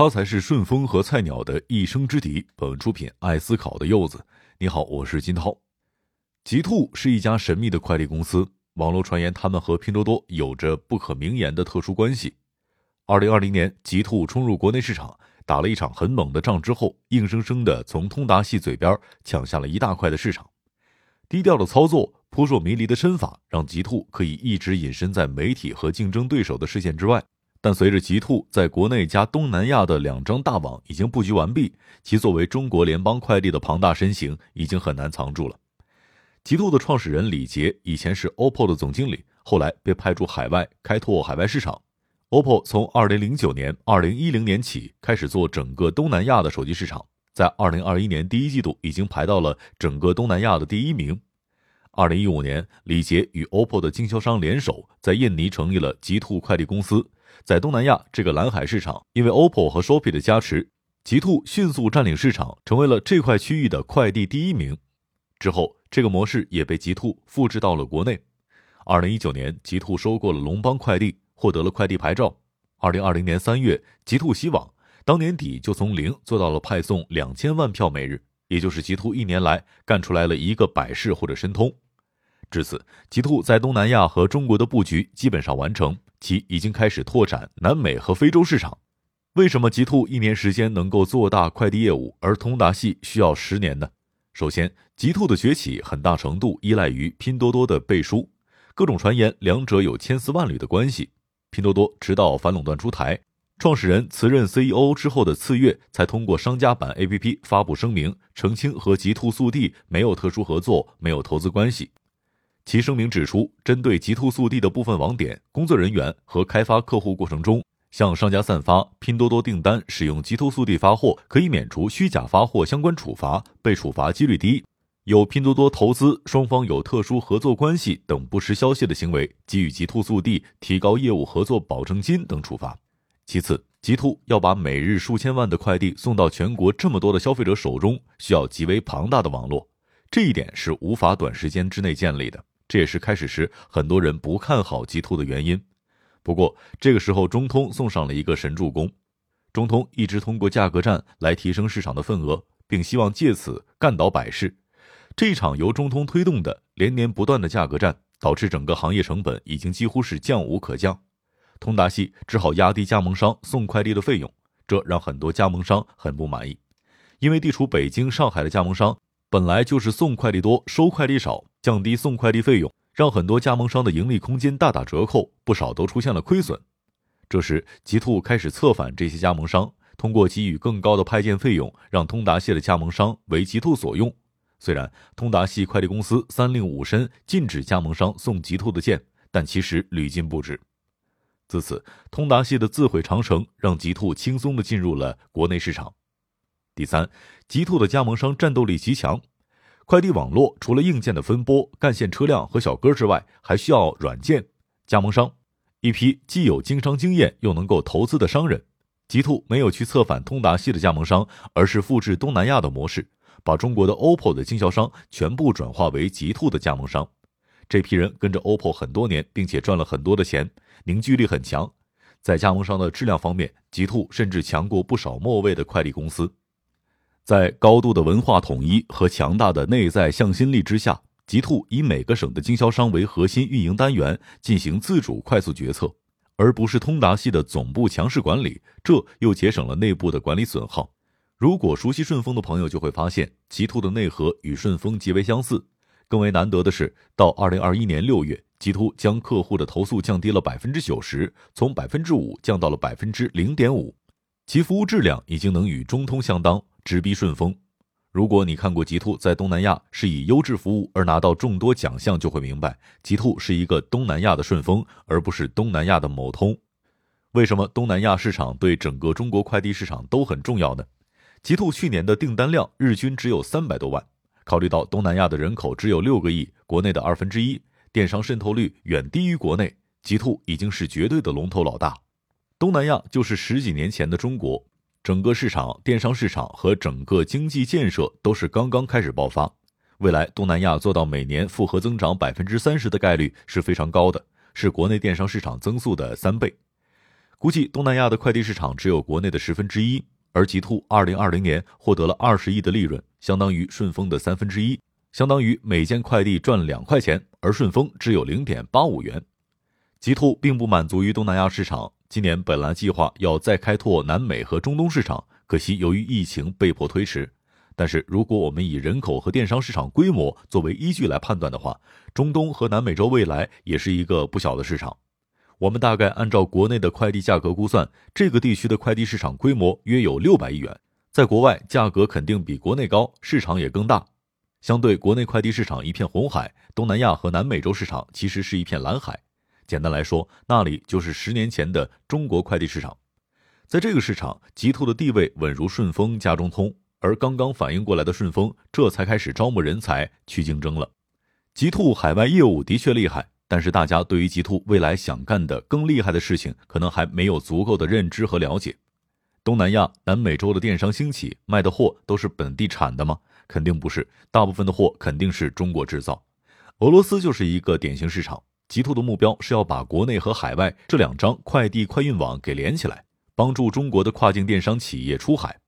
他才是顺丰和菜鸟的一生之敌。本文出品，爱思考的柚子。你好，我是金涛。极兔是一家神秘的快递公司，网络传言他们和拼多多有着不可名言的特殊关系。二零二零年，极兔冲入国内市场，打了一场很猛的仗之后，硬生生的从通达系嘴边抢下了一大块的市场。低调的操作，扑朔迷离的身法，让极兔可以一直隐身在媒体和竞争对手的视线之外。但随着极兔在国内加东南亚的两张大网已经布局完毕，其作为中国联邦快递的庞大身形已经很难藏住了。极兔的创始人李杰以前是 OPPO 的总经理，后来被派驻海外开拓海外市场。OPPO 从2009年、2010年起开始做整个东南亚的手机市场，在2021年第一季度已经排到了整个东南亚的第一名。2015年，李杰与 OPPO 的经销商联手，在印尼成立了极兔快递公司。在东南亚这个蓝海市场，因为 OPPO 和 Shopee 的加持，极兔迅速占领市场，成为了这块区域的快递第一名。之后，这个模式也被极兔复制到了国内。二零一九年，极兔收购了龙邦快递，获得了快递牌照。二零二零年三月，极兔希网当年底就从零做到了派送两千万票每日，也就是极兔一年来干出来了一个百世或者申通。至此，极兔在东南亚和中国的布局基本上完成，其已经开始拓展南美和非洲市场。为什么极兔一年时间能够做大快递业务，而通达系需要十年呢？首先，极兔的崛起很大程度依赖于拼多多的背书，各种传言两者有千丝万缕的关系。拼多多直到反垄断出台，创始人辞任 CEO 之后的次月，才通过商家版 APP 发布声明，澄清和极兔速递没有特殊合作，没有投资关系。其声明指出，针对极兔速递的部分网点，工作人员和开发客户过程中向商家散发拼多多订单使用极兔速递发货，可以免除虚假发货相关处罚，被处罚几率低；有拼多多投资、双方有特殊合作关系等不实消息的行为，给予极兔速递提高业务合作保证金等处罚。其次，极兔要把每日数千万的快递送到全国这么多的消费者手中，需要极为庞大的网络，这一点是无法短时间之内建立的。这也是开始时很多人不看好极兔的原因。不过，这个时候中通送上了一个神助攻。中通一直通过价格战来提升市场的份额，并希望借此干倒百世。这场由中通推动的连年不断的价格战，导致整个行业成本已经几乎是降无可降。通达系只好压低加盟商送快递的费用，这让很多加盟商很不满意。因为地处北京、上海的加盟商本来就是送快递多，收快递少。降低送快递费用，让很多加盟商的盈利空间大打折扣，不少都出现了亏损。这时，极兔开始策反这些加盟商，通过给予更高的派件费用，让通达系的加盟商为极兔所用。虽然通达系快递公司三令五申禁止加盟商送极兔的件，但其实屡禁不止。自此，通达系的自毁长城让极兔轻松地进入了国内市场。第三，极兔的加盟商战斗力极强。快递网络除了硬件的分拨、干线车辆和小哥之外，还需要软件加盟商，一批既有经商经验又能够投资的商人。极兔没有去策反通达系的加盟商，而是复制东南亚的模式，把中国的 OPPO 的经销商全部转化为极兔的加盟商。这批人跟着 OPPO 很多年，并且赚了很多的钱，凝聚力很强。在加盟商的质量方面，极兔甚至强过不少末位的快递公司。在高度的文化统一和强大的内在向心力之下，极兔以每个省的经销商为核心运营单元进行自主快速决策，而不是通达系的总部强势管理，这又节省了内部的管理损耗。如果熟悉顺丰的朋友就会发现，极兔的内核与顺丰极为相似。更为难得的是，到二零二一年六月，极兔将客户的投诉降低了百分之九十，从百分之五降到了百分之零点五，其服务质量已经能与中通相当。直逼顺丰。如果你看过极兔在东南亚是以优质服务而拿到众多奖项，就会明白极兔是一个东南亚的顺丰，而不是东南亚的某通。为什么东南亚市场对整个中国快递市场都很重要呢？极兔去年的订单量日均只有三百多万，考虑到东南亚的人口只有六个亿，国内的二分之一，电商渗透率远低于国内，极兔已经是绝对的龙头老大。东南亚就是十几年前的中国。整个市场、电商市场和整个经济建设都是刚刚开始爆发。未来东南亚做到每年复合增长百分之三十的概率是非常高的，是国内电商市场增速的三倍。估计东南亚的快递市场只有国内的十分之一，而极兔二零二零年获得了二十亿的利润，相当于顺丰的三分之一，相当于每件快递赚两块钱，而顺丰只有零点八五元。极兔并不满足于东南亚市场，今年本来计划要再开拓南美和中东市场，可惜由于疫情被迫推迟。但是，如果我们以人口和电商市场规模作为依据来判断的话，中东和南美洲未来也是一个不小的市场。我们大概按照国内的快递价格估算，这个地区的快递市场规模约有六百亿元，在国外价格肯定比国内高，市场也更大。相对国内快递市场一片红海，东南亚和南美洲市场其实是一片蓝海。简单来说，那里就是十年前的中国快递市场。在这个市场，极兔的地位稳如顺丰、家中通，而刚刚反应过来的顺丰，这才开始招募人才去竞争了。极兔海外业务的确厉害，但是大家对于极兔未来想干的更厉害的事情，可能还没有足够的认知和了解。东南亚、南美洲的电商兴起，卖的货都是本地产的吗？肯定不是，大部分的货肯定是中国制造。俄罗斯就是一个典型市场。极兔的目标是要把国内和海外这两张快递快运网给连起来，帮助中国的跨境电商企业出海。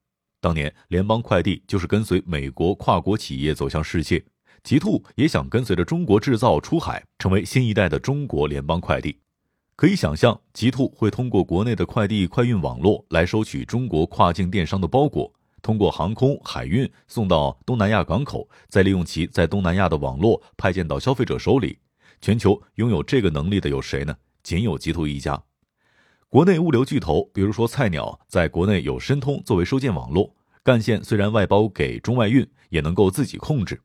当年联邦快递就是跟随美国跨国企业走向世界，极兔也想跟随着中国制造出海，成为新一代的中国联邦快递。可以想象，极兔会通过国内的快递快运网络来收取中国跨境电商的包裹，通过航空海运送到东南亚港口，再利用其在东南亚的网络派件到消费者手里。全球拥有这个能力的有谁呢？仅有极兔一家。国内物流巨头，比如说菜鸟，在国内有申通作为收件网络，干线虽然外包给中外运，也能够自己控制。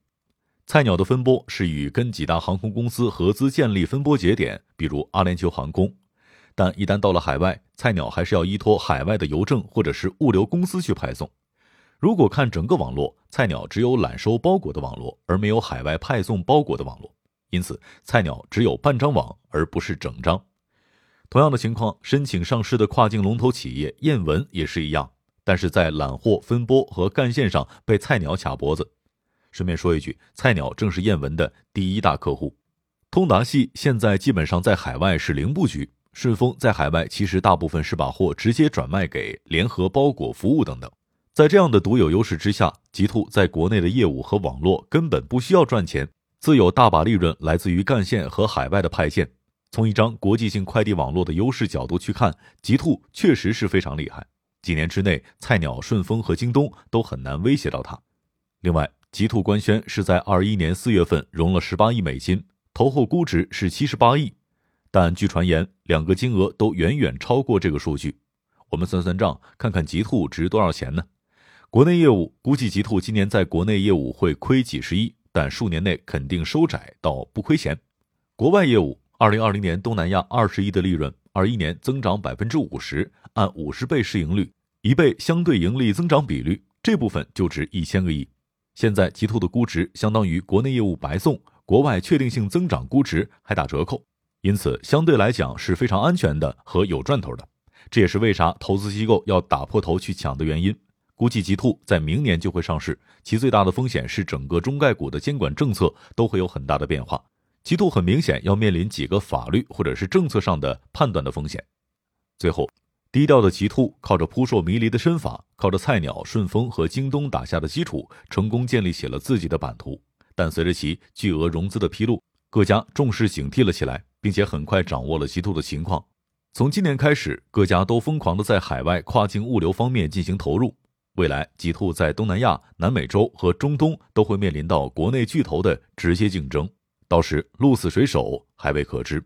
菜鸟的分拨是与跟几大航空公司合资建立分拨节点，比如阿联酋航空。但一旦到了海外，菜鸟还是要依托海外的邮政或者是物流公司去派送。如果看整个网络，菜鸟只有揽收包裹的网络，而没有海外派送包裹的网络。因此，菜鸟只有半张网，而不是整张。同样的情况，申请上市的跨境龙头企业燕文也是一样，但是在揽货、分拨和干线上被菜鸟卡脖子。顺便说一句，菜鸟正是燕文的第一大客户。通达系现在基本上在海外是零布局，顺丰在海外其实大部分是把货直接转卖给联合包裹服务等等。在这样的独有优势之下，极兔在国内的业务和网络根本不需要赚钱。自有大把利润来自于干线和海外的派件。从一张国际性快递网络的优势角度去看，极兔确实是非常厉害。几年之内，菜鸟、顺丰和京东都很难威胁到它。另外，极兔官宣是在二一年四月份融了十八亿美金，投后估值是七十八亿。但据传言，两个金额都远远超过这个数据。我们算算账，看看极兔值多少钱呢？国内业务估计极兔今年在国内业务会亏几十亿。但数年内肯定收窄到不亏钱。国外业务，二零二零年东南亚二十亿的利润，二一年增长百分之五十，按五十倍市盈率，一倍相对盈利增长比率，这部分就值一千个亿。现在极兔的估值相当于国内业务白送，国外确定性增长估值还打折扣，因此相对来讲是非常安全的和有赚头的。这也是为啥投资机构要打破头去抢的原因。估计极兔在明年就会上市，其最大的风险是整个中概股的监管政策都会有很大的变化。极兔很明显要面临几个法律或者是政策上的判断的风险。最后，低调的极兔靠着扑朔迷离的身法，靠着菜鸟、顺丰和京东打下的基础，成功建立起了自己的版图。但随着其巨额融资的披露，各家重视警惕了起来，并且很快掌握了极兔的情况。从今年开始，各家都疯狂的在海外跨境物流方面进行投入。未来，极兔在东南亚、南美洲和中东都会面临到国内巨头的直接竞争，到时鹿死谁手还未可知。